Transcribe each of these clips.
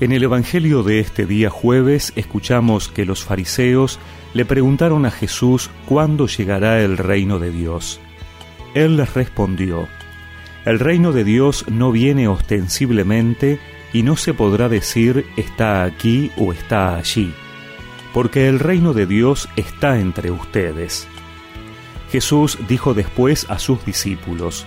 En el Evangelio de este día jueves escuchamos que los fariseos le preguntaron a Jesús cuándo llegará el reino de Dios. Él les respondió, El reino de Dios no viene ostensiblemente y no se podrá decir está aquí o está allí, porque el reino de Dios está entre ustedes. Jesús dijo después a sus discípulos,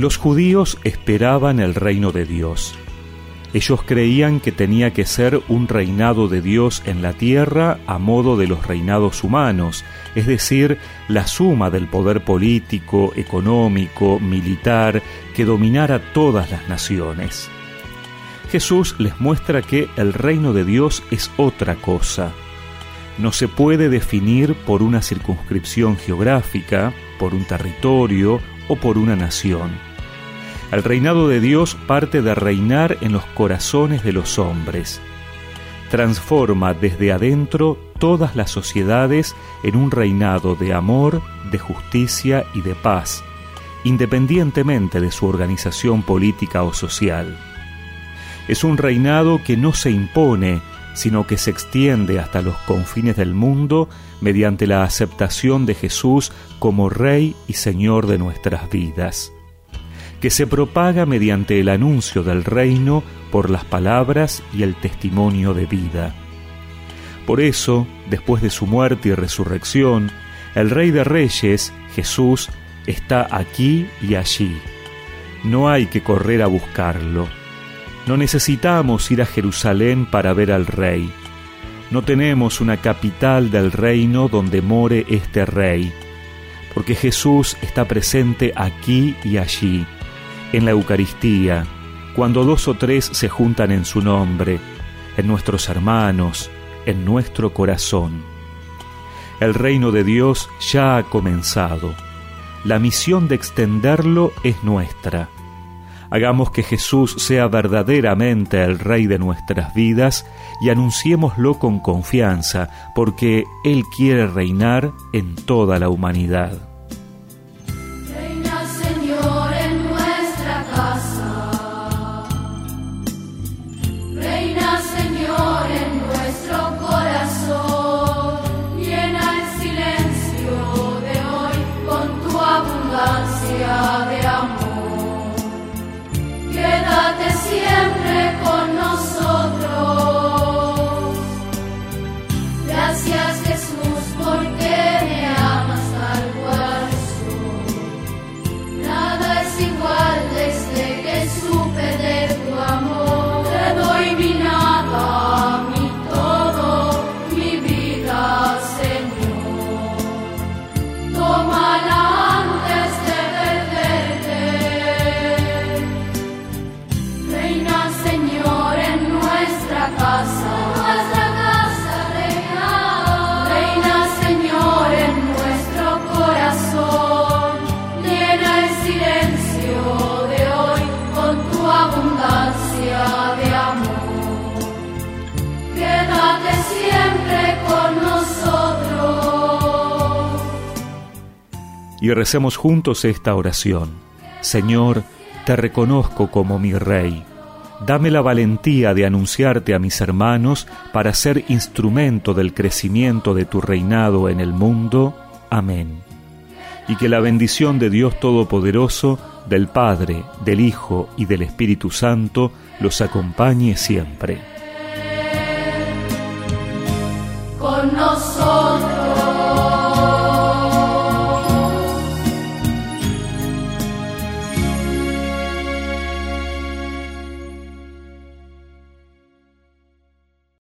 Los judíos esperaban el reino de Dios. Ellos creían que tenía que ser un reinado de Dios en la tierra a modo de los reinados humanos, es decir, la suma del poder político, económico, militar, que dominara todas las naciones. Jesús les muestra que el reino de Dios es otra cosa. No se puede definir por una circunscripción geográfica, por un territorio o por una nación el reinado de Dios parte de reinar en los corazones de los hombres. Transforma desde adentro todas las sociedades en un reinado de amor, de justicia y de paz, independientemente de su organización política o social. Es un reinado que no se impone, sino que se extiende hasta los confines del mundo mediante la aceptación de Jesús como Rey y Señor de nuestras vidas que se propaga mediante el anuncio del reino por las palabras y el testimonio de vida. Por eso, después de su muerte y resurrección, el Rey de Reyes, Jesús, está aquí y allí. No hay que correr a buscarlo. No necesitamos ir a Jerusalén para ver al Rey. No tenemos una capital del reino donde more este Rey, porque Jesús está presente aquí y allí en la Eucaristía, cuando dos o tres se juntan en su nombre, en nuestros hermanos, en nuestro corazón. El reino de Dios ya ha comenzado. La misión de extenderlo es nuestra. Hagamos que Jesús sea verdaderamente el Rey de nuestras vidas y anunciémoslo con confianza, porque Él quiere reinar en toda la humanidad. Y recemos juntos esta oración. Señor, te reconozco como mi Rey. Dame la valentía de anunciarte a mis hermanos para ser instrumento del crecimiento de tu reinado en el mundo. Amén. Y que la bendición de Dios Todopoderoso, del Padre, del Hijo y del Espíritu Santo los acompañe siempre. Con nosotros.